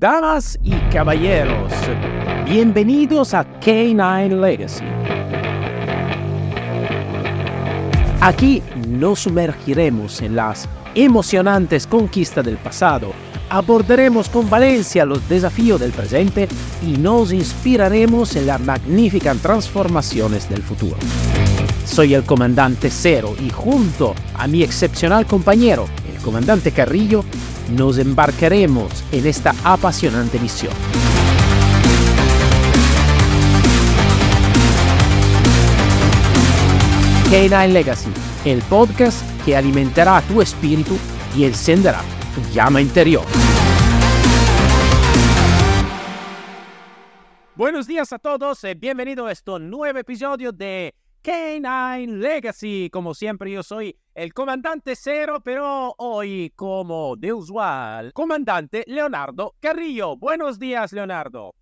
Damas y caballeros, bienvenidos a K9 Legacy. Aquí nos sumergiremos en las emocionantes conquistas del pasado, abordaremos con valencia los desafíos del presente y nos inspiraremos en las magníficas transformaciones del futuro. Soy el comandante Cero y junto a mi excepcional compañero, el comandante Carrillo, nos embarcaremos en esta apasionante misión. K9 Legacy, el podcast que alimentará tu espíritu y encenderá tu llama interior. Buenos días a todos, y bienvenido a este nuevo episodio de K9 Legacy. Como siempre, yo soy el comandante Cero, pero hoy, como de usual, comandante Leonardo Carrillo. Buenos días, Leonardo.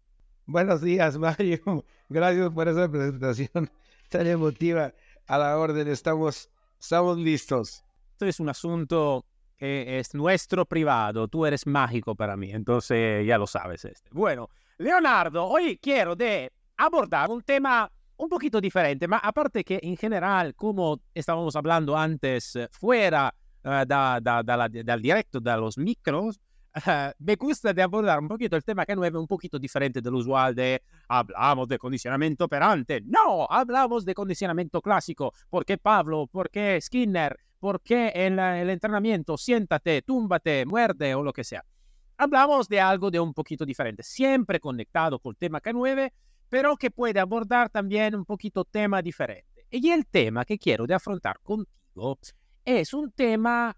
Buenos días, Mario. Gracias por esa presentación tan emotiva. A la orden, estamos, estamos listos. Esto es un asunto que es nuestro privado. Tú eres mágico para mí, entonces ya lo sabes. Este. Bueno, Leonardo, hoy quiero de abordar un tema un poquito diferente, ma aparte que en general, como estábamos hablando antes, eh, fuera la, dal directo, de los micros, uh, me gusta de abordar un poquito el tema que no un poquito diferente del usual de hablamos de condicionamiento operante. No, hablamos de condicionamiento clásico. ¿Por qué Pablo? ¿Por qué Skinner? ¿Por qué el entrenamiento siéntate, túmbate, muerde o lo que sea? Hablamos de algo de un poquito diferente, siempre conectado con el tema K9, pero que puede abordar también un poquito tema diferente. Y el tema que quiero de afrontar contigo es un tema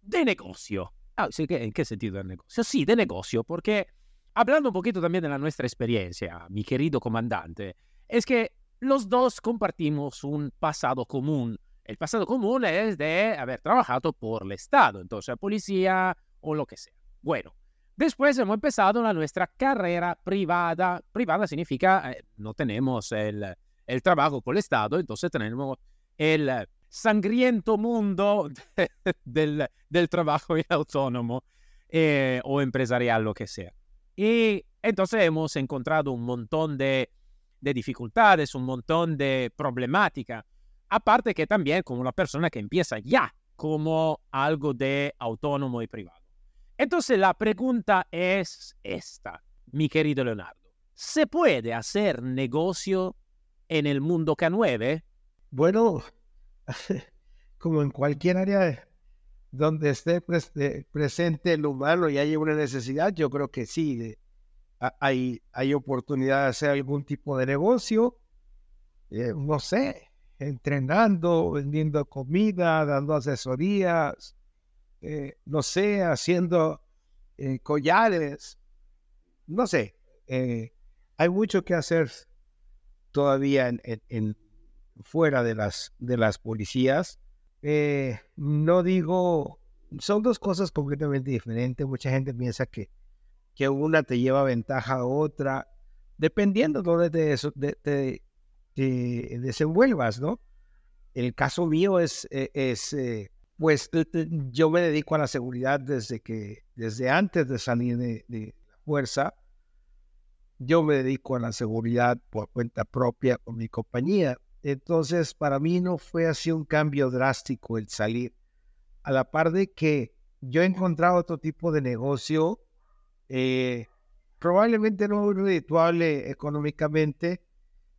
de negocio. Ah, ¿En qué sentido de negocio? Sí, de negocio, porque hablando un poquito también de nuestra experiencia, mi querido comandante, es que los dos compartimos un pasado común. El pasado común es de haber trabajado por el Estado, entonces policía o lo que sea. Bueno, Después hemos empezado la nuestra carrera privada. Privada significa eh, no tenemos el, el, trabajo con el Estado, entonces tenemos el sangriento mundo de, del, del, trabajo autónomo eh, o empresarial, lo que sea. Y entonces hemos encontrado un montón de, de dificultades, un montón de problemática. Aparte que también como una persona que empieza ya como algo de autónomo y privado. Entonces la pregunta es esta, mi querido Leonardo. ¿Se puede hacer negocio en el mundo K9? Bueno, como en cualquier área donde esté presente el humano y haya una necesidad, yo creo que sí, hay, hay oportunidad de hacer algún tipo de negocio, eh, no sé, entrenando, vendiendo comida, dando asesorías, eh, no sé, haciendo eh, collares, no sé, eh, hay mucho que hacer todavía en, fuera de las, de las policías. no digo, son dos cosas completamente diferentes. Mucha gente piensa que, que una te lleva ventaja a otra, dependiendo de dónde te, desenvuelvas, ¿no? El caso mío es pues yo me dedico a la seguridad desde que, desde antes de salir de, la fuerza, yo me dedico a la seguridad por cuenta propia con mi compañía. Entonces, para mí no fue así un cambio drástico el salir. A la par de que yo he encontrado otro tipo de negocio, eh, probablemente no redituable económicamente,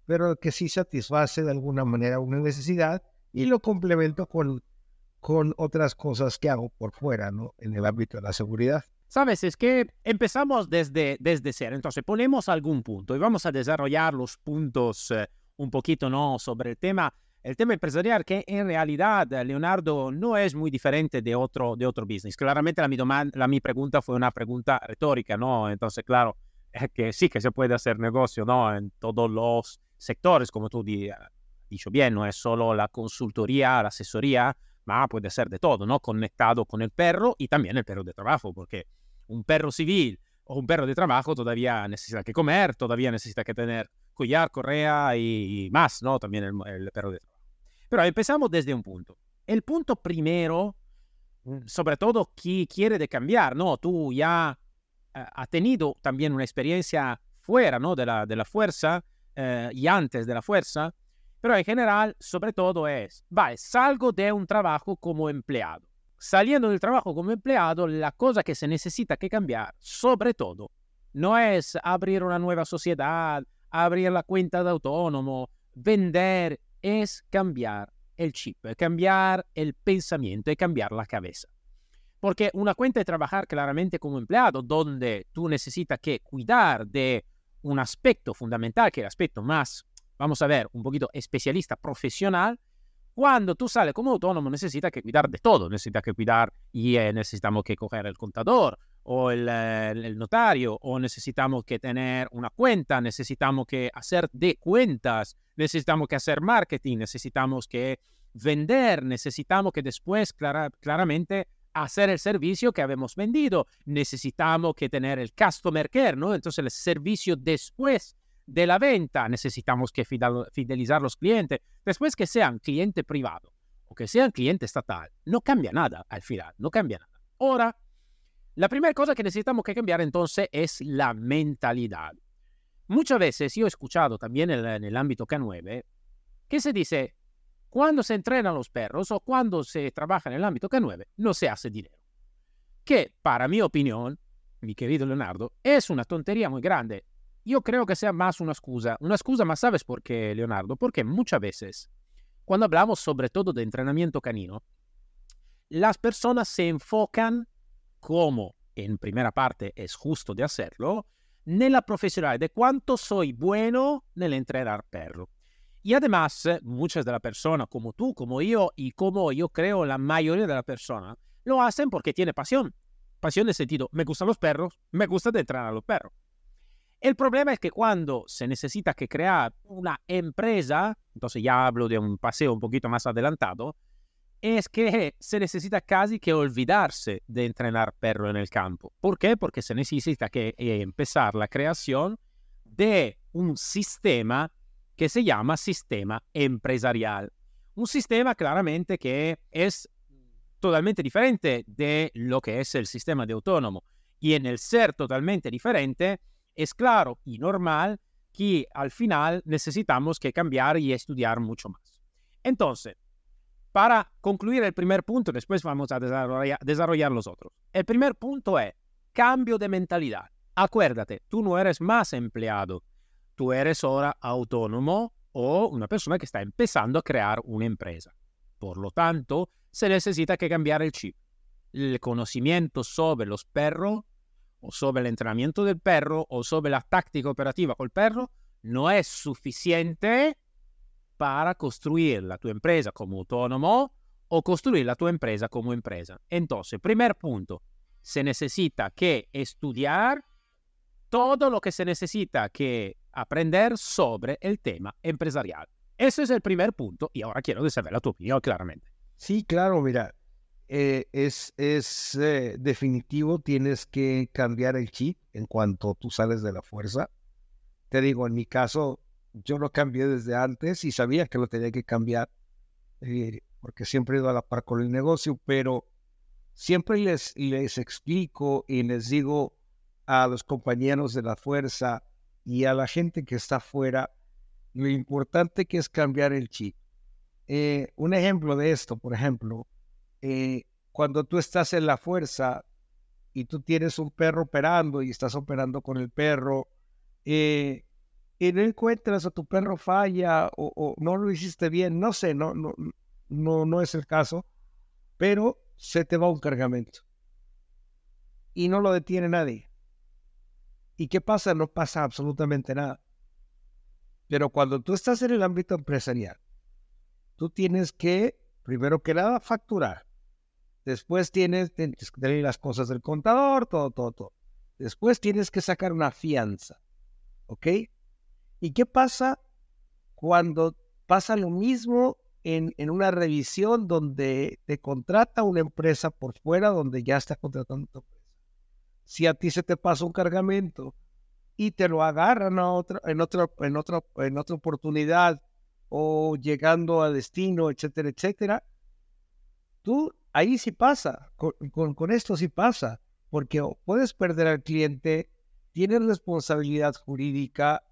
pero que sí satisface de alguna manera una necesidad y lo complemento con con otras cosas que hago por fuera, ¿no? En el ámbito de la seguridad. Sabes, es que empezamos desde, desde cero, entonces ponemos algún punto y vamos a desarrollar los puntos eh, un poquito, ¿no? Sobre el tema, el tema empresarial, que en realidad, Leonardo, no es muy diferente de otro, de otro business. Claramente la mi, la mi pregunta fue una pregunta retórica, ¿no? Entonces, claro, es que sí que se puede hacer negocio, ¿no? En todos los sectores, como tú has dicho bien, no es solo la consultoría, la asesoría, ma puede ser de todo, ¿no? Conectado con el perro y también el perro de trabajo, porque un perro civil o un perro de trabajo todavía necesita que comer, todavía necesita que tener collar, correa y, más, ¿no? También el, perro de trabajo. Pero empezamos desde un punto. El punto primero, mm, sobre todo, qui quiere de cambiar, ¿no? Tú ya ha tenido también una experiencia fuera ¿no? de, la, de la fuerza eh, y antes de la fuerza, pero en general, sobre todo es, vale, salgo de un trabajo como empleado. Saliendo del trabajo como empleado, la cosa que se necesita que cambiar, sobre todo, no es abrir una nueva sociedad, abrir la cuenta de autónomo, vender, es cambiar el chip, cambiar el pensamiento y cambiar la cabeza. Porque una cuenta de trabajar claramente como empleado, donde tú necesitas que cuidar de un aspecto fundamental, que es el aspecto más, vamos a ver, un poquito especialista, profesional, cuando tú sales como autónomo necesitas que cuidar de todo, necesitas que cuidar y eh, necesitamos que coger el contador o el, eh, el, notario o necesitamos que tener una cuenta, necesitamos que hacer de cuentas, necesitamos que hacer marketing, necesitamos que vender, necesitamos que después clara, claramente hacer el servicio que habíamos vendido. Necesitamos que tener el customer care, ¿no? Entonces el servicio después de la venta, necesitamos que fidelizar los clientes. Después que sean cliente privado o que sean cliente estatal, no cambia nada al final, no cambia nada. Ahora, la primera cosa que necesitamos que cambiar entonces es la mentalidad. Muchas veces yo he escuchado también en, en el ámbito K9 que se dice, cuando se entrenan los perros o cuando se trabaja en el ámbito K9, no se hace dinero. Que, para mi opinión, mi querido Leonardo, es una tontería muy grande. Yo creo que sea más una excusa. Una excusa más, ¿sabes por qué, Leonardo? Porque muchas veces, cuando hablamos sobre todo de entrenamiento canino, las personas se enfocan como, en primera parte es justo de hacerlo, nella profesionalidad de cuánto soy bueno nel entrenar perro. Y además, muchas de las personas, como tú, como yo, y como yo creo la mayoría de las personas, lo hacen porque tiene pasión. Pasión en el sentido, me gustan los perros, me gusta de entrenar a los perros. El problema es que cuando se necesita que crear una empresa, entonces ya hablo de un paseo un poquito más adelantado, es que se necesita casi que olvidarse de entrenar perro en el campo. ¿Por qué? Porque se necesita que eh, empezar la creación de un sistema que se llama sistema empresarial. Un sistema claramente que es totalmente diferente de lo que es el sistema de autónomo. Y en el ser totalmente diferente, es claro y normal que al final necesitamos que cambiar y estudiar mucho más. Entonces, para concluir el primer punto, después vamos a desarrollar, desarrollar los otros. El primer punto es cambio de mentalidad. Acuérdate, tú no eres más empleado, tú eres ahora autónomo o una persona que está empezando a crear una empresa. Por lo tanto, se necesita que cambiar el chip. El conocimiento sobre los perros o sobre el entrenamiento del perro o sobre la táctica operativa con el perro no es suficiente para construir la tu empresa como autónomo o construir la tu empresa como empresa. Entonces, primer punto, se necesita que estudiar todo lo que se necesita que aprender sobre el tema empresarial. Ese es el primer punto y ahora quiero saber la tu opinión claramente. Sí, claro, mira, eh, es, es eh, definitivo, tienes que cambiar el chip en cuanto tú sales de la fuerza. Te digo, en mi caso, yo lo cambié desde antes y sabía que lo tenía que cambiar eh, porque siempre he ido a la par con el negocio, pero siempre les, les explico y les digo a los compañeros de la fuerza, y a la gente que está afuera lo importante que es cambiar el chip. Eh, un ejemplo de esto, por ejemplo, eh, cuando tú estás en la fuerza y tú tienes un perro operando y estás operando con el perro, eh, y no encuentras o tu perro falla o, o, no lo hiciste bien, no sé, no, no, no, no es el caso, pero se te va un cargamento y no lo detiene nadie. ¿Y qué pasa? No pasa absolutamente nada. Pero cuando tú estás en el ámbito empresarial, tú tienes que, primero que nada, facturar. Después tienes, que tener las cosas del contador, todo, todo, todo. Después tienes que sacar una fianza. ¿Ok? ¿Y qué pasa cuando pasa lo mismo en, en, una revisión donde te contrata una empresa por fuera, donde ya está contratando tu empresa? si a ti se te pasa un cargamento y te lo agarran a otra, en, otra, en, otra, en otra oportunidad o llegando a destino, etcétera, etcétera, tú ahí sí pasa, con, esto sí pasa, porque puedes perder al cliente, tienes responsabilidad jurídica,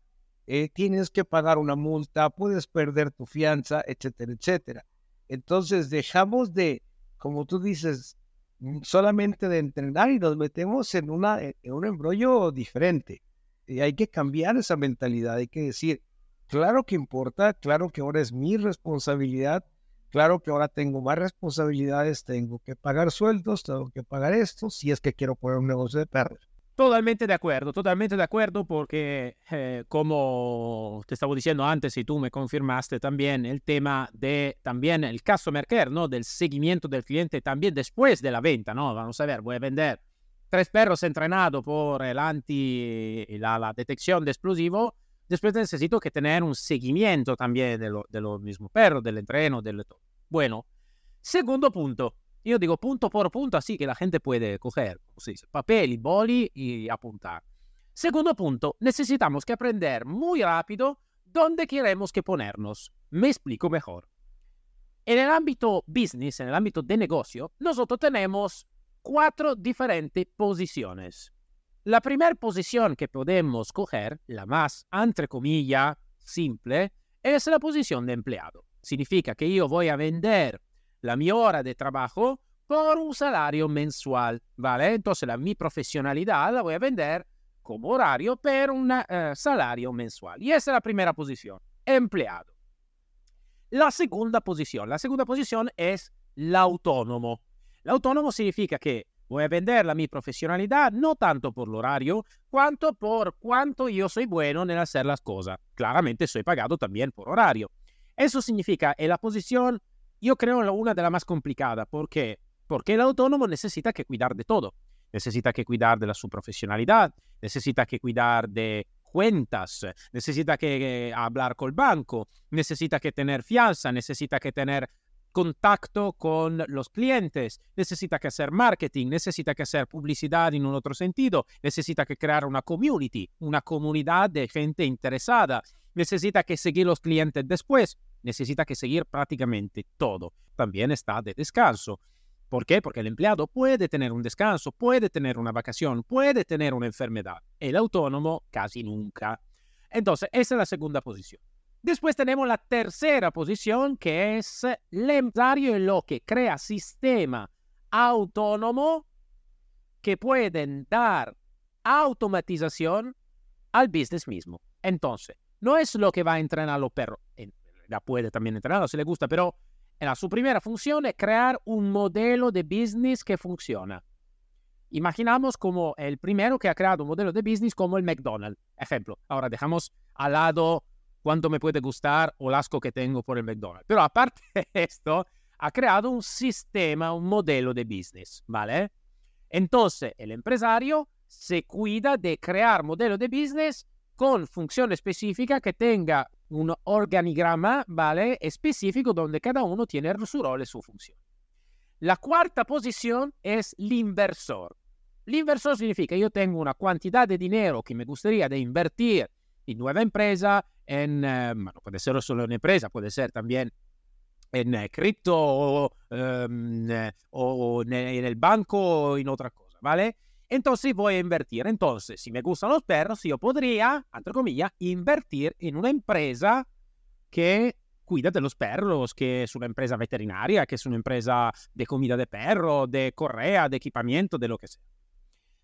eh, tienes que pagar una multa, puedes perder tu fianza, etcétera, etcétera. Entonces dejamos de, como tú dices, mm, solamente de entrenar y nos metemos en, una, en un embrollo diferente. Y hay que cambiar esa mentalidad, hay que decir, claro que importa, claro que ahora es mi responsabilidad, claro que ahora tengo más responsabilidades, tengo que pagar sueldos, tengo que pagar esto, si es que quiero poner un negocio de perros. Totalmente de acuerdo, totalmente de acuerdo porque eh, como te estaba diciendo antes y tú me confirmaste también el tema de también el customer care, ¿no? Del seguimiento del cliente también después de la venta, ¿no? Vamos a ver, voy a vender tres perros entrenados por el anti, la, la detección de explosivo, después necesito que tener un seguimiento también de, lo, los mismos perros, del entreno, del todo. Bueno, segundo punto, yo digo punto por punto, así que la gente puede coger sí, papel y boli y apuntar. Segundo punto, necesitamos que aprender muy rápido dónde queremos que ponernos. Me explico mejor. En el ámbito business, en el ámbito de negocio, nosotros tenemos cuatro diferentes posiciones. La primera posición que podemos coger, la más, entre comillas, simple, es la posición de empleado. Significa que yo voy a vender la mi hora de trabajo por un salario mensual, ¿vale? Entonces la mi profesionalidad la voy a vender como horario por un uh, salario mensual. Y esa es la primera posición, empleado. La segunda posición, la segunda posición es el autónomo. El autónomo significa que voy a vender la mi profesionalidad no tanto por el horario, cuanto por cuánto yo soy bueno en hacer las cosas. Claramente soy pagado también por horario. Eso significa en la posición yo creo una de las más complicadas. ¿Por qué? Porque el autónomo necesita que cuidar de todo. Necesita que cuidar de la, su profesionalidad, necesita que cuidar de cuentas, necesita que eh, hablar con el banco, necesita que tener fianza, necesita que tener contacto con los clientes, necesita que hacer marketing, necesita que hacer publicidad en un otro sentido, necesita que crear una community, una comunidad de gente interesada, necesita que seguir los clientes después necesita que seguir prácticamente todo. También está de descanso. ¿Por qué? Porque el empleado puede tener un descanso, puede tener una vacación, puede tener una enfermedad. El autónomo casi nunca. Entonces, esa es la segunda posición. Después tenemos la tercera posición, que es el empresario en lo que crea sistema autónomo que pueden dar automatización al business mismo. Entonces, no es lo que va a entrenar a los perros la puede también entrenar si le gusta, pero la, su primera función es crear un modelo de business que funciona. Imaginamos como el primero que ha creado un modelo de business como el McDonald's. Ejemplo, ahora dejamos al lado cuánto me puede gustar o el asco que tengo por el McDonald's. Pero aparte de esto, ha creado un sistema, un modelo de business, ¿vale? Entonces, el empresario se cuida de crear modelo de business con función específica que tenga un organigrama, ¿vale? Específico donde cada uno tiene su rol y su función. La cuarta posición es el inversor. El inversor significa yo tengo una cantidad de dinero que me gustaría de invertir en nueva empresa, en, eh, bueno, puede ser solo en empresa, puede ser también en eh, cripto o, um, o en el banco o en otra cosa, ¿vale? Entonces voy a invertir. Entonces, si me gustan los perros, yo podría, entre comillas, invertir en una empresa que cuida de los perros, que es una empresa veterinaria, que es una empresa de comida de perro, de correa, de equipamiento, de lo que sea.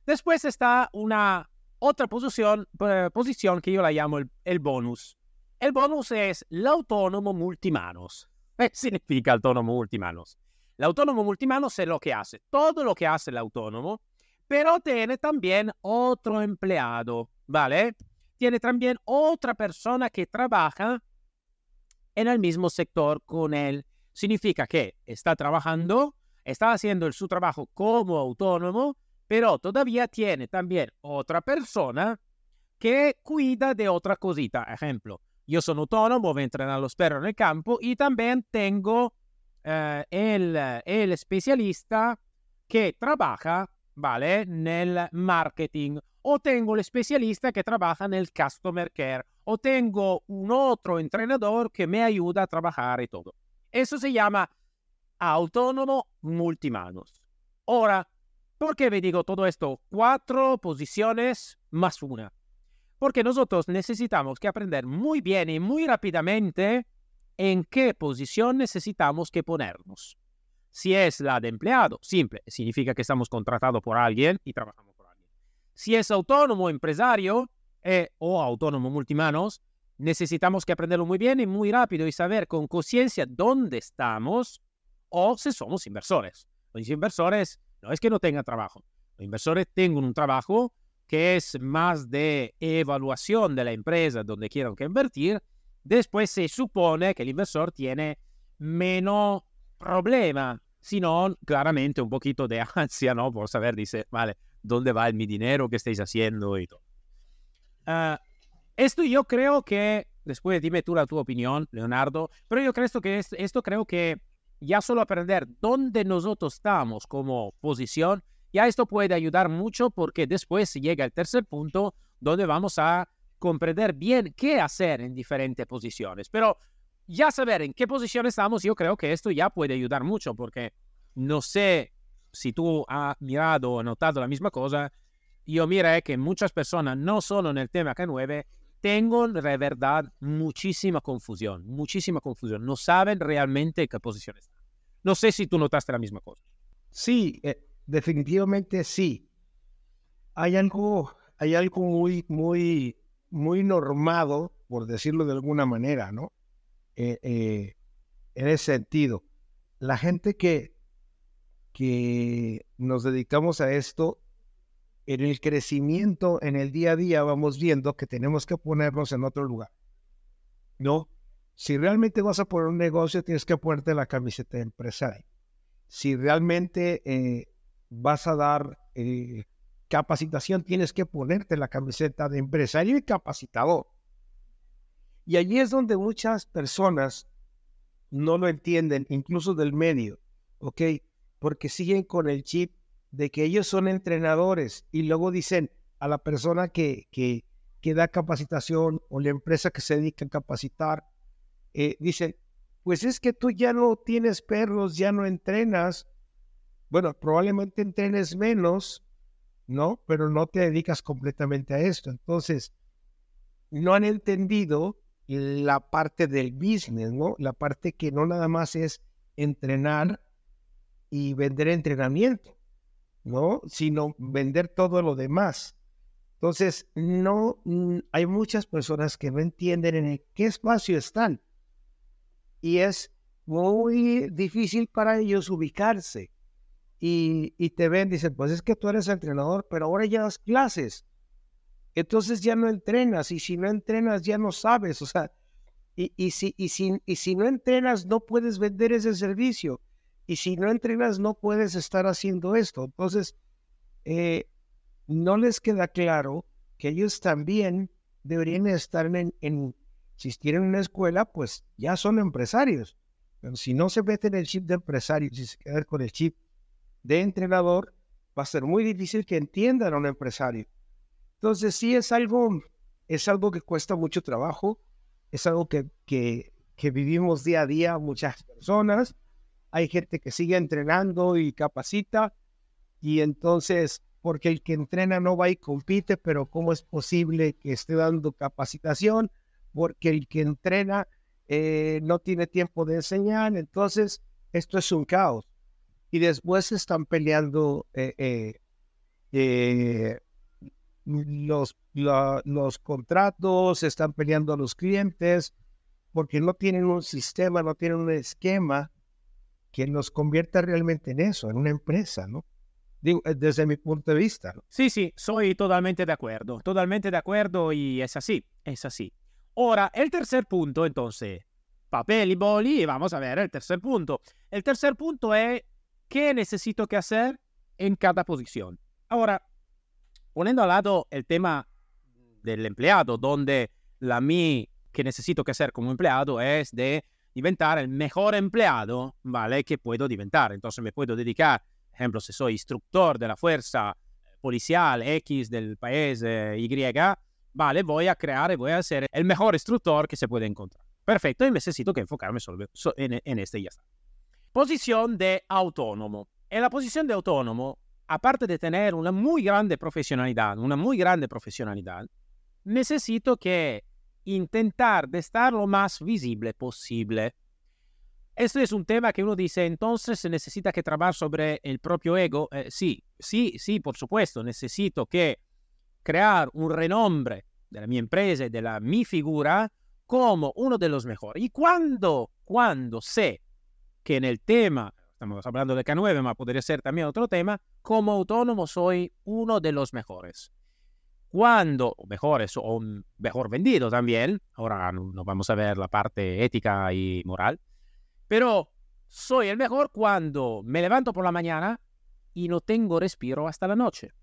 Después está una otra posición, eh, posición que yo la llamo el, el, bonus. El bonus es el autónomo multimanos. ¿Qué significa autónomo multimanos? El autónomo multimanos es lo que hace. Todo lo que hace el autónomo pero tiene también otro empleado, ¿vale? Tiene también otra persona que trabaja en el mismo sector con él. Significa que está trabajando, está haciendo su trabajo como autónomo, pero todavía tiene también otra persona que cuida de otra cosita. Ejemplo, yo soy autónomo, voy a entrenar a los perros en campo y también tengo eh, el, el especialista que trabaja ¿vale? Nel marketing. O tengo el especialista que trabaja en el customer care. O tengo un otro entrenador que me ayuda a trabajar y todo. Eso se llama autónomo multimanos. Ahora, ¿Por qué me digo todo esto? Cuatro posiciones más una. Porque nosotros necesitamos que aprender muy bien y muy rápidamente en qué posición necesitamos que ponernos. Si es la de empleado, simple, significa que estamos contratados por alguien y trabajamos por alguien. Si es autónomo, empresario eh, o autónomo multimanos, necesitamos que aprenderlo muy bien y muy rápido y saber con conciencia dónde estamos o si somos inversores. Los inversores no es que no tengan trabajo, los inversores tienen un trabajo que es más de evaluación de la empresa donde quieran que invertir. Después se supone que el inversor tiene menos problema, sino claramente un poquito de ansia, ¿no? Por saber, dice, vale, ¿dónde va mi dinero? ¿Qué estáis haciendo? Y todo. Uh, esto yo creo que, después dime tú la tu opinión, Leonardo, pero yo creo que esto, esto creo que ya solo aprender dónde nosotros estamos como posición ya esto puede ayudar mucho porque después llega al tercer punto donde vamos a comprender bien qué hacer en diferentes posiciones. Pero ya saber en qué posición estamos, yo creo que esto ya puede ayudar mucho porque no sé si tú has mirado o notado la misma cosa. Yo miré que muchas personas, no solo en el tema K9, tengo de verdad muchísima confusión, muchísima confusión. No saben realmente qué posición están. No sé si tú notaste la misma cosa. Sí, eh, definitivamente sí. Hay algo, hay algo muy, muy, muy normado, por decirlo de alguna manera, ¿no? Eh, eh, en ese sentido, la gente que, que nos dedicamos a esto, en el crecimiento, en el día a día, vamos viendo que tenemos que ponernos en otro lugar. ¿No? Si realmente vas a poner un negocio, tienes que ponerte la camiseta de empresario. Si realmente eh, vas a dar eh, capacitación, tienes que ponerte la camiseta de empresario y capacitador. Y allí es donde muchas personas no lo entienden, incluso del medio, ¿ok? Porque siguen con el chip de que ellos son entrenadores y luego dicen a la persona que, que, que da capacitación o la empresa que se dedica a capacitar, eh, dicen, pues es que tú ya no tienes perros, ya no entrenas, bueno, probablemente entrenes menos, ¿no? Pero no te dedicas completamente a esto. Entonces, no han entendido la parte del business, ¿no? La parte que no nada más es entrenar y vender entrenamiento, ¿no? Sino vender todo lo demás. Entonces, no, mm, hay muchas personas que no entienden en qué espacio están. Y es muy difícil para ellos ubicarse y, te ven, dicen, pues es que tú eres entrenador, pero ahora ya das clases. Entonces ya no entrenas y si no entrenas ya no sabes, o sea, y, y, si, y, si, y si no entrenas no puedes vender ese servicio y si no entrenas no puedes estar haciendo esto. Entonces, eh, no les queda claro que ellos también deberían estar en, en, si tienen una escuela, pues ya son empresarios. Pero si no se meten en el chip de empresario, si se quedan con el chip de entrenador, va a ser muy difícil que entiendan a un empresario. Entonces sí es algo, es algo que cuesta mucho trabajo, es algo que, que, vivimos día a día muchas personas. Hay gente que sigue entrenando y capacita y entonces, porque el que entrena no va y compite, pero ¿cómo es posible que esté dando capacitación? Porque el que entrena eh, no tiene tiempo de enseñar, entonces esto es un caos y después están peleando eh, eh, eh, los, los contratos, están peleando a los clientes, porque no tienen un sistema, no tienen un esquema que nos convierta realmente en eso, en una empresa, ¿no? Desde mi punto de vista. Sí, sí, soy totalmente de acuerdo, totalmente de acuerdo y es así, es así. Ahora, el tercer punto, entonces, papel y boli, vamos a ver el tercer punto. El tercer punto es qué necesito que hacer en cada posición. Ahora, poniendo al lado el tema del empleado, donde la mí que necesito que hacer como empleado es de diventar el mejor empleado, ¿vale? Que puedo diventar. Entonces me puedo dedicar, ejemplo, si soy instructor de la fuerza policial X del país Y, vale, voy a crear y voy a ser el mejor instructor que se puede encontrar. Perfecto, y necesito que enfocarme solo en, en este y ya está. Posición de autónomo. En la posición de autónomo, aparte de tener una muy grande profesionalidad, una muy grande profesionalidad, necesito que intentar de estar lo más visible posible. Esto es un tema que uno dice, entonces se necesita que trabajar sobre el propio ego. Eh, sí, sí, sí, por supuesto, necesito que crear un renombre de la mi empresa y de la mi figura como uno de los mejores. Y cuando, cuando sé que en el tema, estamos hablando de K9, pero podría ser también otro tema, como autónomo soy uno de los mejores cuando, mejores, o mejor vendido también, ahora nos vamos a ver la parte ética y moral, pero soy el mejor cuando me levanto por la mañana y no tengo respiro hasta la noche.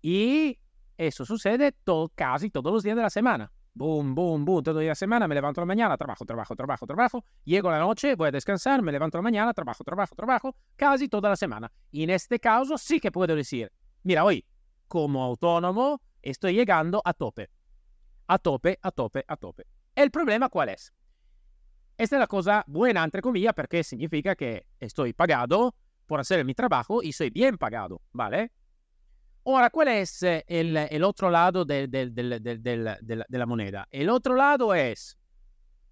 Y eso sucede todo, casi todos los días de la semana. Boom, boom, boom, todos los días de semana me levanto la mañana, trabajo, trabajo, trabajo, trabajo, llego a la noche, voy a descansar, me levanto la mañana, trabajo, trabajo, trabajo, casi toda la semana. Y en este caso sí que puedo decir, mira, hoy como autónomo estoy llegando a tope. A tope, a tope, a tope. ¿El problema cuál es? Esta es la cosa buena, entre comillas, porque significa que estoy pagado por hacer mi trabajo y soy bien pagado, ¿vale? Ahora, ¿cuál es eh, el, otro lado de, la moneda? El otro lado es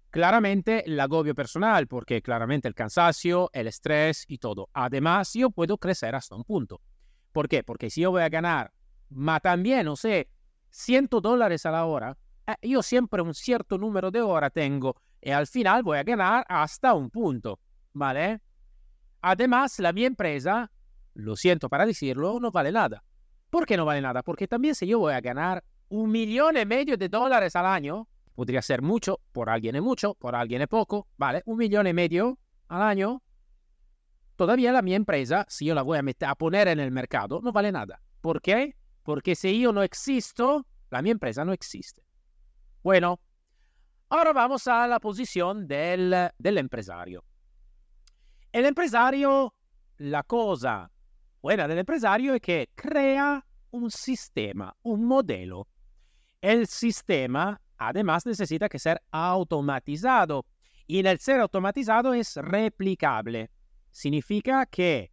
claramente el agobio personal, porque claramente el cansancio, el estrés y todo. Además, yo puedo crecer hasta un punto. ¿Por qué? Porque si yo voy a ganar ma también, o sea, 100 dólares a la hora, eh, yo siempre un cierto número de horas tengo y al final voy a ganar hasta un punto, ¿vale? Además, la mi empresa, lo siento para decirlo, no vale nada. ¿Por qué no vale nada? Porque también si yo voy a ganar un millón y medio de dólares al año, podría ser mucho, por alguien es mucho, por alguien es poco, ¿vale? Un millón y medio al año, todavía la mi empresa, si yo la voy a, meter, a poner en el mercado, no vale nada. ¿Por qué? Porque si yo no existo, la mi empresa no existe. Bueno, ahora vamos a la posición del, del empresario. El empresario, la cosa buena del empresario es que crea un sistema, un modelo. El sistema, además, necesita que ser automatizado. Y en el ser automatizado es replicable. Significa que,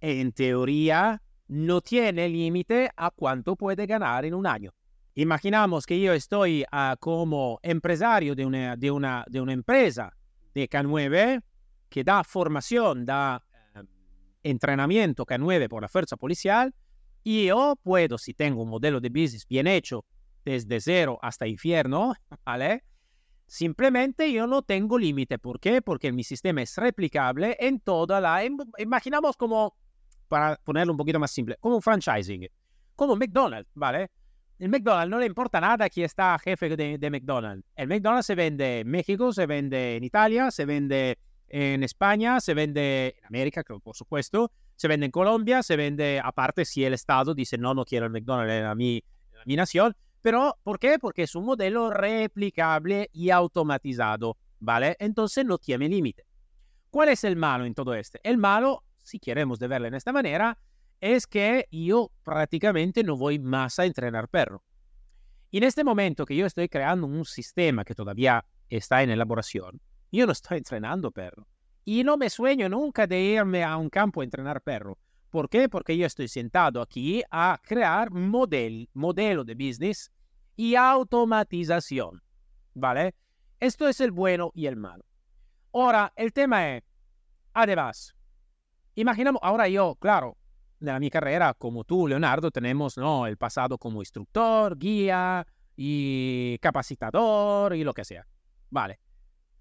en teoría, no tiene límite a cuánto puede ganar en un año. Imaginamos que yo estoy uh, como empresario de una, de, una, de una empresa de K9 que da formación, da entrenamiento K9 por la fuerza policial y yo puedo, si tengo un modelo de business bien hecho desde cero hasta infierno, ¿vale? Simplemente yo no tengo límite. ¿Por qué? Porque mi sistema es replicable en toda la... Imaginamos como para ponerlo un poquito más simple, como un franchising, como McDonald's, ¿vale? El McDonald's no le importa nada quién está jefe de, de, McDonald's. El McDonald's se vende en México, se vende en Italia, se vende en España, se vende en América, por supuesto, se vende en Colombia, se vende aparte si el Estado dice no, no quiero el McDonald's en mi, en mi nación. Pero, ¿por qué? Es un modelo replicable y automatizado, ¿vale? Entonces no tiene límite. ¿Cuál es el malo en todo esto? El malo si queremos de verla en esta manera, es que yo prácticamente no voy más a entrenar perro. En este momento que yo estoy creando un sistema que todavía está en elaboración, yo no estoy entrenando perro. Y no me sueño nunca de irme a un campo a entrenar perro. ¿Por qué? Porque yo estoy sentado aquí a crear model, modelo de business y automatización. ¿Vale? Esto es el bueno y el malo. Ahora, el tema es, además, Imaginamos, ahora yo, claro, en mi carrera, como tú, Leonardo, tenemos ¿no? el pasado como instructor, guía y capacitador y lo que sea. Vale.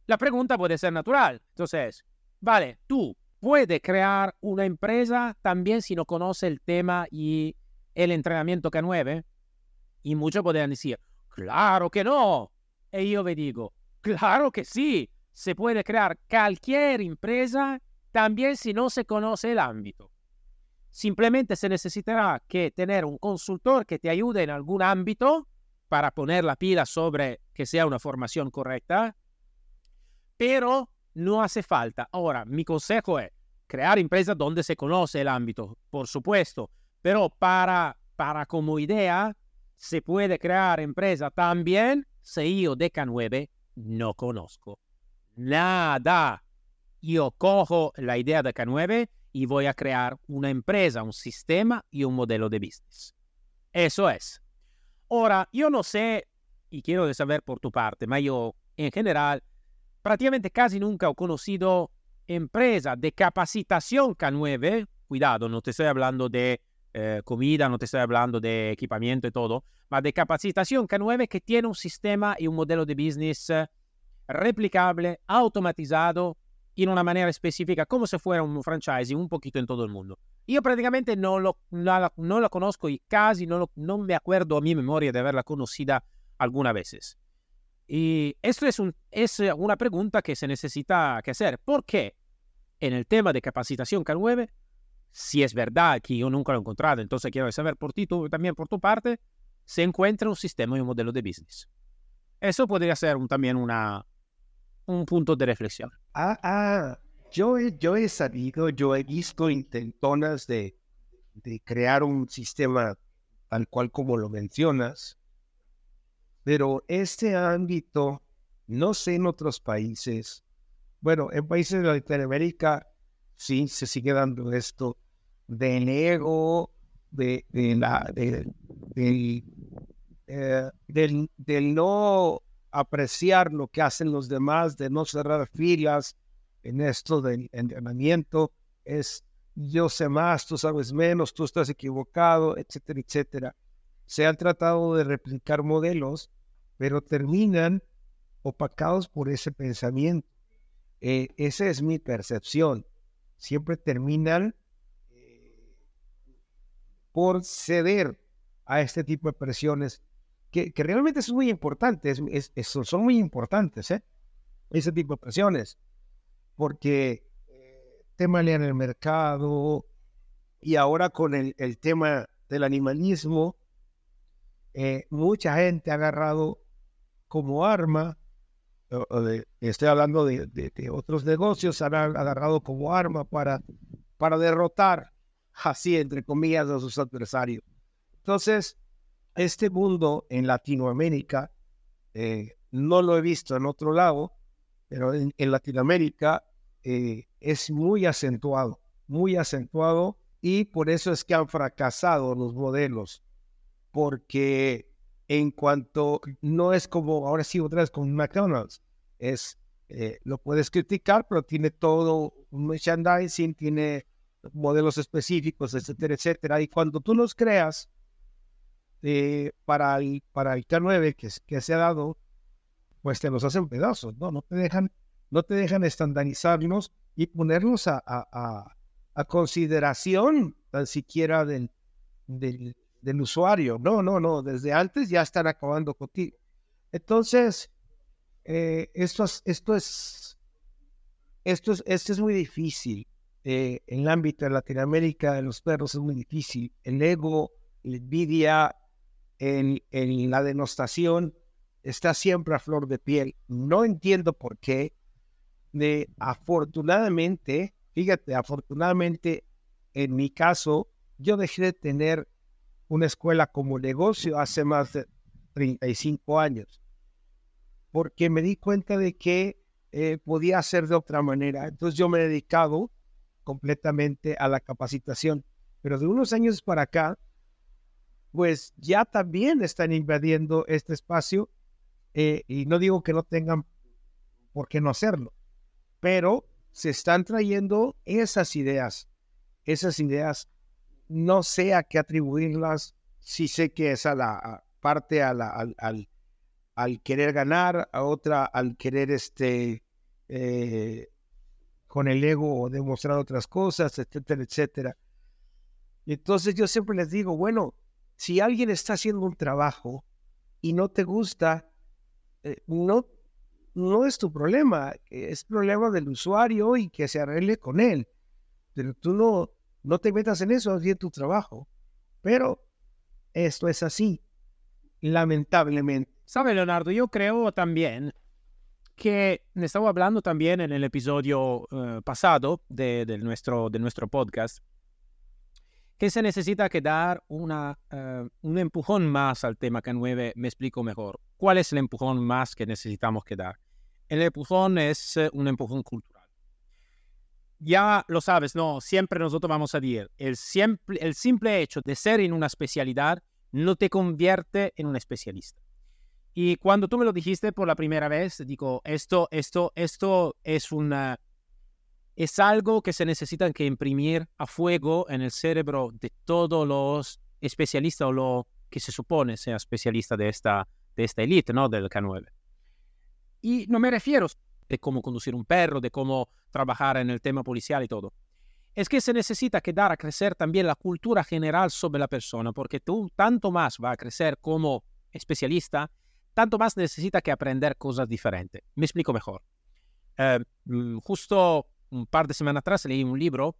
La pregunta puede ser natural. Entonces, vale, tú puedes crear una empresa también si no conoce el tema y el entrenamiento K9. Y muchos podrían decir, claro que no. Y yo me digo, claro que sí. Se puede crear cualquier empresa también si no se conoce el ámbito. Simplemente se necesitará que tener un consultor que te ayude en algún ámbito para poner la pila sobre que sea una formación correcta, pero no hace falta. Ahora, mi consejo es crear empresas donde se conoce el ámbito, por supuesto, pero para, para como idea, se puede crear empresa también si yo de K9 no conozco nada yo cojo la idea de K9 y voy a crear una empresa, un sistema y un modelo de business. Eso es. Ahora, yo no sé, y quiero saber por tu parte, pero yo en general prácticamente casi nunca he conocido empresa de capacitación K9. Cuidado, no te estoy hablando de eh, comida, no te estoy hablando de equipamiento y todo, pero de capacitación K9 que tiene un sistema y un modelo de business eh, replicable, automatizado en una manera específica, como si fuera un franchising un poquito en todo el mundo. Yo prácticamente no lo, conozco y casi no me acuerdo a mi memoria de haberla conocida algunas veces. Y esto es, un, es una pregunta que se necesita que hacer. ¿Por qué en el tema de capacitación K9, si es verdad que yo nunca lo he encontrado, entonces quiero saber por ti, tú también por tu parte, se encuentra un sistema y un modelo de business? Eso podría ser un, también una, un punto de reflexión. Ah, ah, yo he, yo he sabido, yo he visto intentonas de, de crear un sistema tal cual como lo mencionas, pero este ámbito, no sé en otros países, bueno, en países de Latinoamérica sí se sigue dando esto del ego, de, la, eh, del, del, no apreciar lo que hacen los demás, de no cerrar filas en esto del entrenamiento, es yo sé más, tú sabes menos, tú estás equivocado, etcétera, etcétera se han tratado de replicar modelos, pero terminan opacados por ese pensamiento. Eh, esa es mi percepción. Siempre terminan eh, por ceder a este tipo de presiones que, realmente son muy importantes, son muy importantes, ¿eh? ese tipo de presiones, porque eh, tema en el mercado y ahora con el, el tema del animalismo, eh, mucha gente ha agarrado como arma, estoy hablando de, otros negocios, han agarrado como arma para, para derrotar, así entre comillas, a sus adversarios. Entonces, este mundo en Latinoamérica, eh, no lo he visto en otro lado, pero en, Latinoamérica eh, es muy acentuado, muy acentuado, y por eso es que han fracasado los modelos porque en cuanto no es como, ahora sí, otra vez con McDonald's, es, eh, lo puedes criticar, pero tiene todo un merchandising, tiene modelos específicos, etcétera, etcétera. Y cuando tú los creas eh, para, el, para el K9 que, que se ha dado, pues te los hacen pedazos, ¿no? No te dejan, no te dejan estandarizarlos y ponerlos a, a, consideración tan siquiera del, del, del usuario. No, no, no, desde antes ya están acabando contigo. Entonces, eh, esto, es, esto es, esto es, esto es muy difícil. Eh, en el ámbito de Latinoamérica de los perros es muy difícil. El ego, la envidia, en, en la denostación está siempre a flor de piel. No entiendo por qué. De, afortunadamente, fíjate, afortunadamente, en mi caso, yo dejé de tener una escuela como negocio hace más de 35 años, porque me di cuenta de que eh, podía hacer de otra manera. Entonces yo me he dedicado completamente a la capacitación, pero de unos años para acá, pues ya también están invadiendo este espacio eh, y no digo que no tengan por qué no hacerlo, pero se están trayendo esas ideas, esas ideas no sé a qué atribuirlas, si sé que es a la parte al, al, querer ganar, a otra al querer este eh, con el ego o demostrar otras cosas, etcétera, etcétera. Entonces yo siempre les digo, bueno, si alguien está haciendo un trabajo y no te gusta, eh, no, no es tu problema, es problema del usuario y que se arregle con él. Pero tú no, no te metas en eso, haz tu trabajo. Pero esto es así, lamentablemente. Sabe, Leonardo, yo creo también que estaba hablando también en el episodio eh, pasado de, nuestro, de nuestro podcast, que se necesita que dar una, eh, un empujón más al tema K9. Me explico mejor. ¿Cuál es el empujón más que necesitamos que dar? El empujón es eh, un empujón cultural. Ya lo sabes, no, siempre nosotros vamos a decir, el, simple, hecho de ser en una especialidad no te convierte en un especialista. Y cuando tú me lo dijiste por la primera vez, digo, esto, esto, esto es una, es algo que se necesita que imprimir a fuego en el cerebro de todos los especialistas o lo que se supone sea especialista de esta, de esta elite, ¿no? Del K9. Y no me refiero de cómo conducir un perro, de cómo trabajar en el tema policial y todo. Es que se necesita que dar a crecer también la cultura general sobre la persona, porque tú tanto más va a crecer como especialista, tanto más necesita que aprender cosas diferentes. Me explico mejor. Eh, mm, justo un par de semanas atrás leí un libro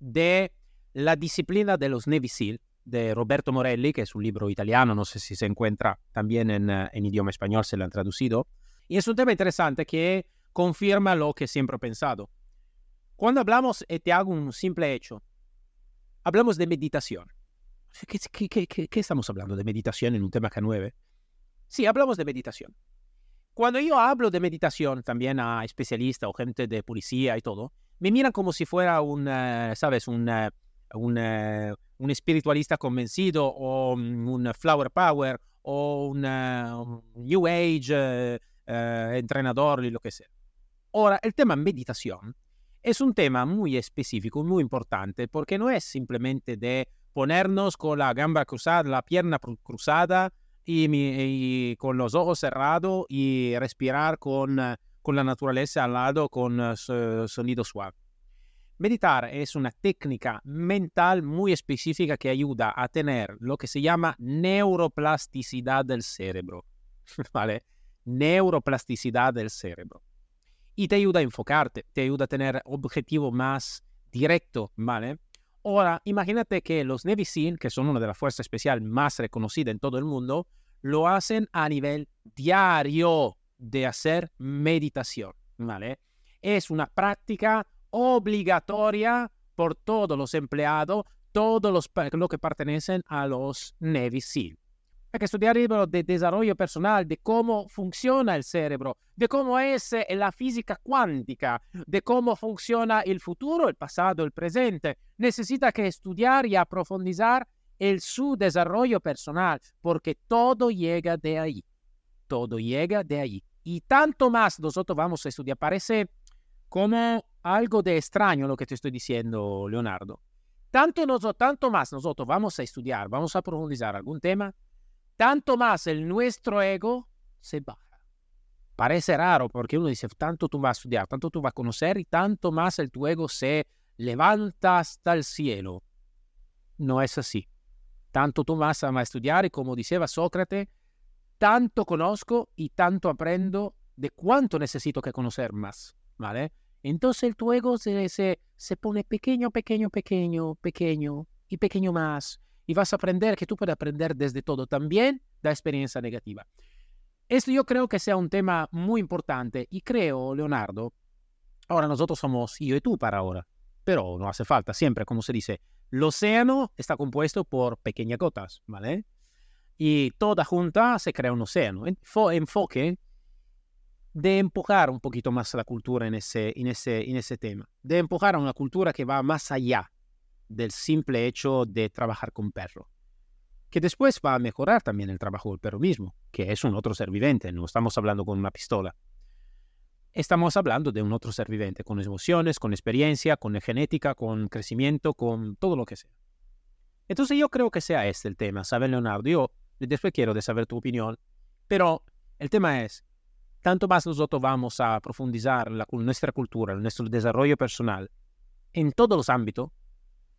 de la disciplina de los Navy SEAL de Roberto Morelli, que es un libro italiano, no sé si se encuentra también en, eh, en idioma español, se lo han traducido. Y es un tema interesante que confirma lo que siempre he pensado. Cuando hablamos, y te hago un simple hecho, hablamos de meditación. ¿Qué, qué, qué, qué estamos hablando de meditación en un tema K9? Sí, hablamos de meditación. Cuando yo hablo de meditación también a especialistas o gente de policía y todo, me miran como si fuera un, uh, ¿sabes? Un, uh, un, un, espiritualista convencido o un flower power o un, new age entrenador y lo que sea. Ahora, el tema meditación es un tema muy específico, muy importante, porque no es simplemente de ponernos con la gamba cruzada, la pierna cruzada y, y con los ojos cerrados y respirar con, con la naturaleza al lado con uh, sonido suave. Meditar es una técnica mental muy específica que ayuda a tener lo que se llama neuroplasticidad del cerebro. ¿Vale? Neuroplasticidad del cerebro y te ayuda a enfocarte, te ayuda a tener objetivo más directo, ¿vale? Ahora, imagínate que los Navy SEAL, que son una de las fuerzas especiales más reconocidas en todo el mundo, lo hacen a nivel diario de hacer meditación, ¿vale? Es una práctica obligatoria por todos los empleados, todos los lo que pertenecen a los Navy SEAL. Hay que estudiar libros de desarrollo personal, de cómo funciona el cerebro, cómo es eh, la física cuántica, de cómo funciona el futuro, el pasado, el presente. Necesita que estudiar y aprofundizar el su desarrollo personal, porque todo llega de ahí. Todo llega de ahí. Y tanto más nosotros vamos a estudiar. Parece como algo de extraño lo que te estoy diciendo, Leonardo. Tanto, nosotros, tanto más nosotros vamos a estudiar, vamos a profundizar algún tema, tanto más el nuestro ego se baja. Parece raro porque uno dice, tanto tú vas a estudiar, tanto tú vas a conocer y tanto más el tu ego se levanta hasta el cielo. No es así. Tanto tú vas a estudiar y como decía Sócrates, tanto conozco y tanto aprendo de cuánto necesito que conocer más, ¿vale? Entonces el tu ego se, se, se pone pequeño, pequeño, pequeño, pequeño y pequeño más y vas a aprender que tú puedes aprender desde todo, también la experiencia negativa. Esto yo creo que sea un tema muy importante y creo, Leonardo, ahora nosotros somos yo y tú para ahora, pero no hace falta, siempre, como se dice, el océano está compuesto por pequeñas gotas, ¿vale? Y toda junta se crea un océano. Enfoque de empujar un poquito más la cultura en ese, en ese, en ese tema, de empujar a una cultura que va más allá del simple hecho de trabajar con perro, que después va a mejorar también el trabajo del perro mismo, que es un otro ser viviente, no estamos hablando con una pistola. Estamos hablando de un otro ser viviente, con emociones, con experiencia, con genética, con crecimiento, con todo lo que sea. Entonces yo creo que sea este el tema, ¿sabes, Leonardo? Yo después quiero saber tu opinión, pero el tema es, tanto más nosotros vamos a profundizar la, nuestra cultura, nuestro desarrollo personal en todos los ámbitos,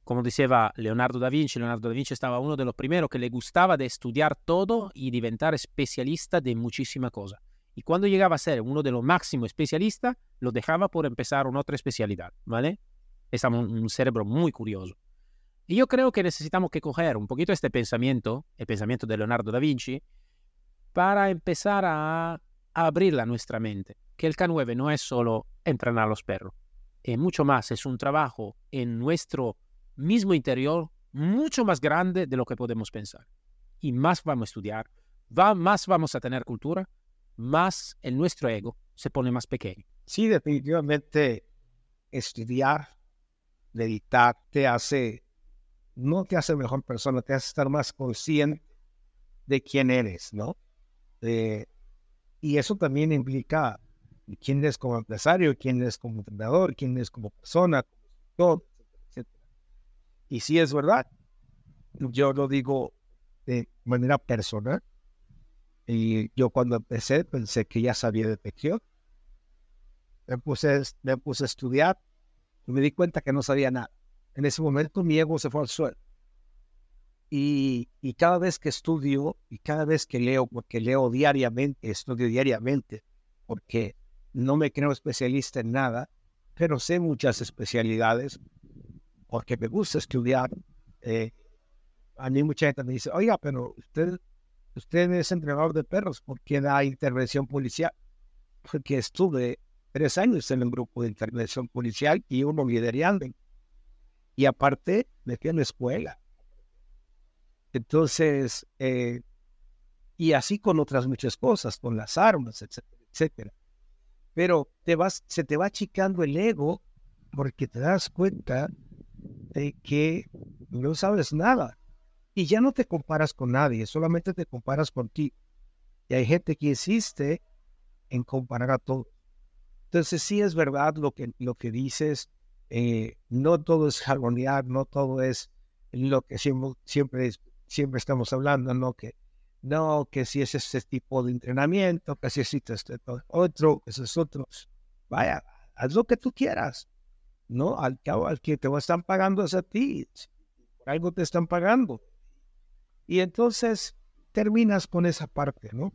como decía Leonardo da Vinci, Leonardo da Vinci estaba uno de los primeros que le gustaba de estudiar todo y diventar especialista de muchísima cosa. Y cuando llegaba a ser uno de los máximos especialistas, lo dejaba por empezar una otra especialidad, ¿vale? Es un, cerebro muy curioso. Y yo creo que necesitamos que coger un poquito este pensamiento, el pensamiento de Leonardo da Vinci, para empezar a, a abrir la nuestra mente. Que el K9 no es solo entrenar a los perros, es mucho más, es un trabajo en nuestro mismo interior mucho más grande de lo que podemos pensar. Y más vamos a estudiar, va, más vamos a tener cultura, más el nuestro ego se pone más pequeño. Sí, definitivamente estudiar meditar te hace, no te hace mejor persona, te hace estar más consciente de quién eres, ¿no? y eso también implica quién eres como empresario, quién eres como entrenador, quién eres como persona, todo. Y si es verdad, yo lo digo de manera personal. Y yo cuando empecé pensé que ya sabía detección. Me puse, me puse a estudiar y me di cuenta que no sabía nada. En ese momento mi ego se fue al suelo. Y, y, cada vez que estudio y cada vez que leo, porque leo diariamente, estudio diariamente, porque no me creo especialista en nada, pero sé muchas especialidades, porque me gusta estudiar. Eh, a mí mucha gente me dice, oiga, pero usted, usted es entrenador de perros, ¿por qué da intervención policial? Porque estuve tres años en el grupo de intervención policial y uno liderando. Y aparte, me fui a la escuela. Entonces, eh, y así con otras muchas cosas, con las armas, etcétera, etcétera. Pero te vas, se te va achicando el ego porque te das cuenta de que no sabes nada. Y ya no te comparas con nadie, solamente te comparas con ti. Y hay gente que insiste en comparar a todos. Entonces sí es verdad lo que, lo que dices, eh, no todo es armonía, no todo es lo que siempre, siempre, siempre estamos hablando, ¿no? Que, no, que si es ese tipo de entrenamiento, que si es este otro, que es otro. Vaya, haz lo que tú quieras, ¿no? Al al que te están pagando es a ti, algo te están pagando. Y entonces terminas con esa parte, ¿no?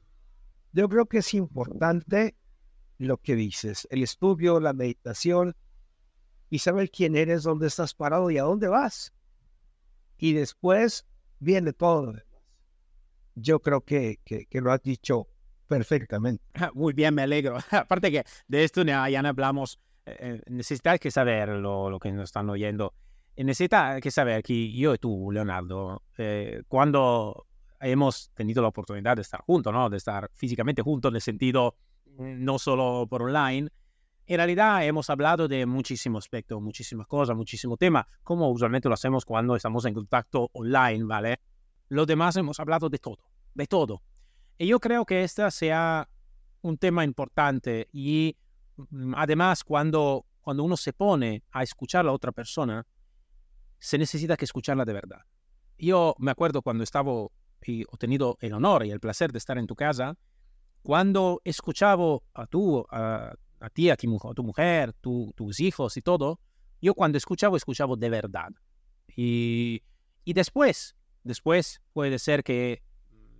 Yo creo que es importante lo que dices, el estudio, la meditación y saber quién eres, dónde estás parado y a dónde vas. Y después viene todo lo demás. Yo creo que, que, lo has dicho perfectamente. Muy bien, me alegro. Aparte que de esto ya, ya hablamos, eh, necesitas que saber lo, lo, que nos están oyendo. Necesita que saber que yo y tú, Leonardo, eh, cuando hemos tenido la oportunidad de estar juntos, ¿no? de estar físicamente juntos en el sentido no solo por online. En realidad hemos hablado de muchísimos aspectos, muchísimas cosas, muchísimo tema, como usualmente lo hacemos cuando estamos en contacto online, ¿vale? Los demás hemos hablado de todo, de todo. Y yo creo que este sea un tema importante y mm, además cuando, cuando uno se pone a escuchar a la otra persona, se necesita que escucharla de verdad. Yo me acuerdo cuando estaba y he tenido el honor y el placer de estar en tu casa, cuando escuchaba a tú, a, ti, a, tu, a tu mujer, tus hijos y todo, yo cuando escuchaba, escuchaba de verdad. Y, y después, después puede ser que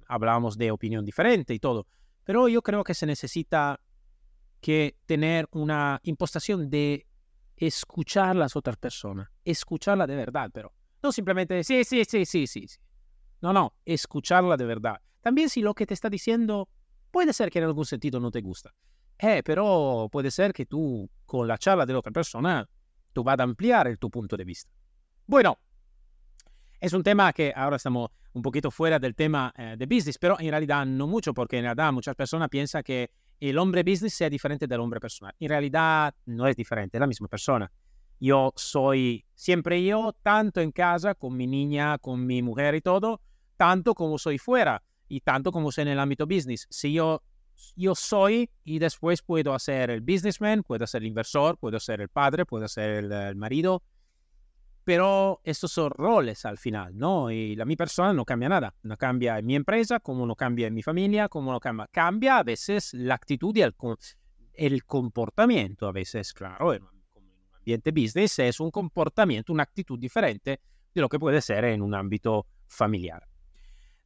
hablamos de opinión diferente y todo, pero yo creo que se necesita que tener una impostación de escuchar las otras personas, escucharla de verdad, pero no simplemente sí, sí, sí, sí, sí, sí. No, no, escucharla de verdad. También si lo que te está diciendo Puede ser que en algún sentido no te gusta, eh, pero puede ser que tú, con la charla de la otra persona, tú vas a ampliar tu punto de vista. Bueno, es un tema que ahora estamos un poquito fuera del tema eh, de business, pero en realidad no mucho, porque en realidad muchas personas piensan que el hombre business sea diferente del hombre personal. En realidad no es diferente, es la misma persona. Yo soy siempre yo, tanto en casa, con mi niña, con mi mujer y todo, tanto como soy fuera y tanto como sea en el ámbito business. Si yo, yo soy y después puedo hacer el businessman, puedo ser el inversor, puedo ser el padre, puedo ser el, marido, pero estos son roles al final, ¿no? Y la mi persona no cambia nada, no cambia en mi empresa, como no cambia en mi familia, como no cambia, cambia a veces la actitud y el, el comportamiento, a veces, claro, en un ambiente business es un comportamiento, una actitud diferente de lo que puede ser en un ámbito familiar.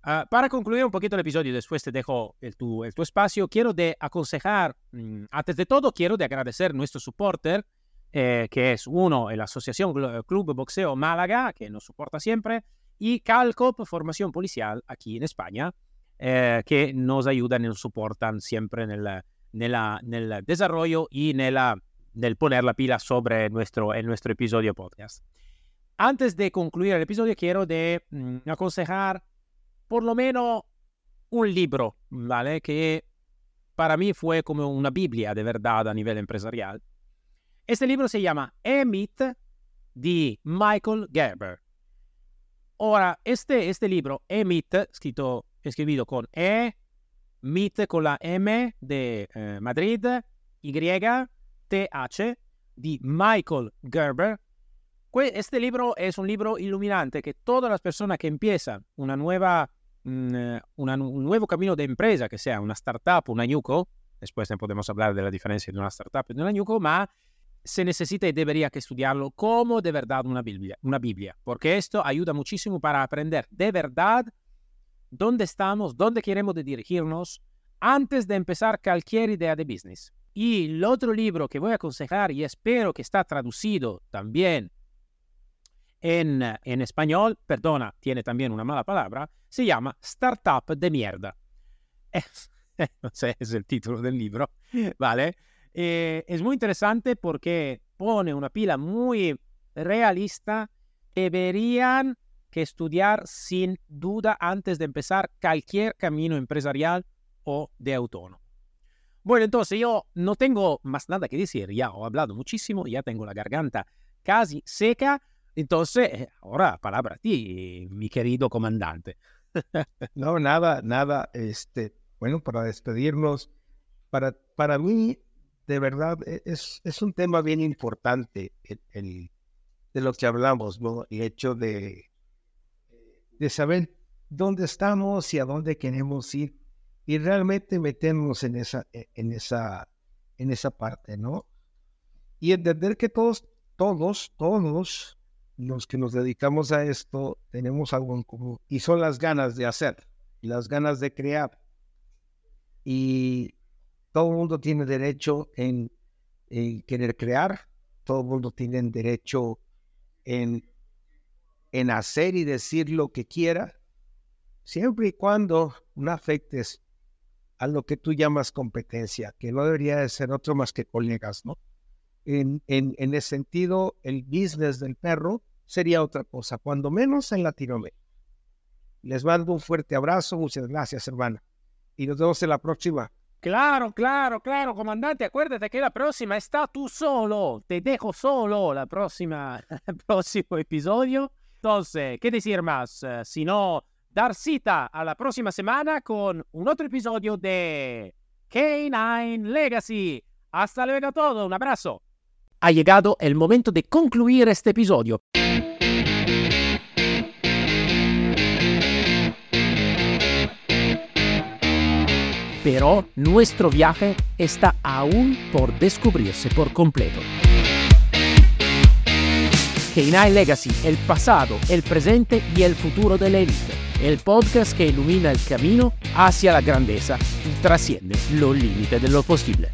Ah, para concluir un poquito el episodio, después te dejo el tu, el tu espacio, quiero de aconsejar, mm, antes de todo, quiero de agradecer nuestro supporter, eh, que es uno, la Asociación Club Boxeo Málaga, que nos soporta siempre, y Calcop Formación Policial aquí en España, eh, que nos ayudan y nos soportan siempre en el, desarrollo y en el poner la pila sobre nuestro, en nuestro episodio podcast. Antes de concluir el episodio, quiero mm, aconsejar por lo menos un libro, ¿vale? Que para mí fue como una Biblia de verdad a nivel empresarial. Este libro se llama Emit di Michael Gerber. Ora, este, este libro, E-Meet, scritto, escrito con E, Meet con la M de eh, Madrid, Y-T-H, di Michael Gerber. Este libro es un libro iluminante que todas las personas que empiezan una nueva, mm, una, un nuevo camino de empresa, que sea una startup, una ñuco, después podemos hablar de la diferencia de una startup y de una ñuco, ma se necesita y debería que estudiarlo como de verdad una Biblia, una Biblia, porque esto ayuda muchísimo para aprender de verdad dónde estamos, dónde queremos dirigirnos antes de empezar cualquier idea de business. Y el otro libro que voy a aconsejar y espero que está traducido también en, en español, perdona, tiene también una mala palabra, se llama Startup de mierda. no sé, es el título del libro, ¿vale? Eh, es muy interesante porque pone una pila muy realista. Deberían que estudiar sin duda antes de empezar cualquier camino empresarial o de autónomo. Bueno, entonces yo no tengo más nada que decir, ya he hablado muchísimo, ya tengo la garganta casi seca, entonces eh, ahora palabra a ti, mi querido comandante. no, nada, nada, este, bueno, para despedirnos, para, para mí de verdad e, es, es un tema bien importante el, de lo que hablamos, ¿no? El hecho de, de saber dónde estamos y a dónde queremos ir y realmente meternos en esa, e, en esa, en esa parte, ¿no? Y entender que todos, todos, todos los que nos dedicamos a esto tenemos algo en común y son las ganas de hacer, las ganas de crear. Y todo el mundo tiene derecho en, querer crear, todo el mundo tiene derecho en, en hacer y decir lo que quiera, siempre y cuando no afectes a lo que tú llamas competencia, que no debería de ser otro más que colegas, ¿no? En, en, en ese sentido, el business del perro sería otra cosa, cuando menos en Latinoamérica. Les mando un fuerte abrazo, muchas gracias, hermana. Y nos vemos en la próxima. Claro, claro, claro, comandante, acuérdate que la próxima está tú solo. Te dejo solo la próxima, el próximo episodio. Entonces, ¿qué decir más? Eh, sino dar cita a la próxima semana con un otro episodio de K9 Legacy. Hasta luego a todos, un abrazo. Ha llegado el momento de concluir este episodio. Pero nuestro viaje está aún por descubrirse por completo. K9 Legacy, el pasado, el presente y el futuro de la élite, el podcast que ilumina el camino hacia la grandeza y trasciende los límites de lo posible.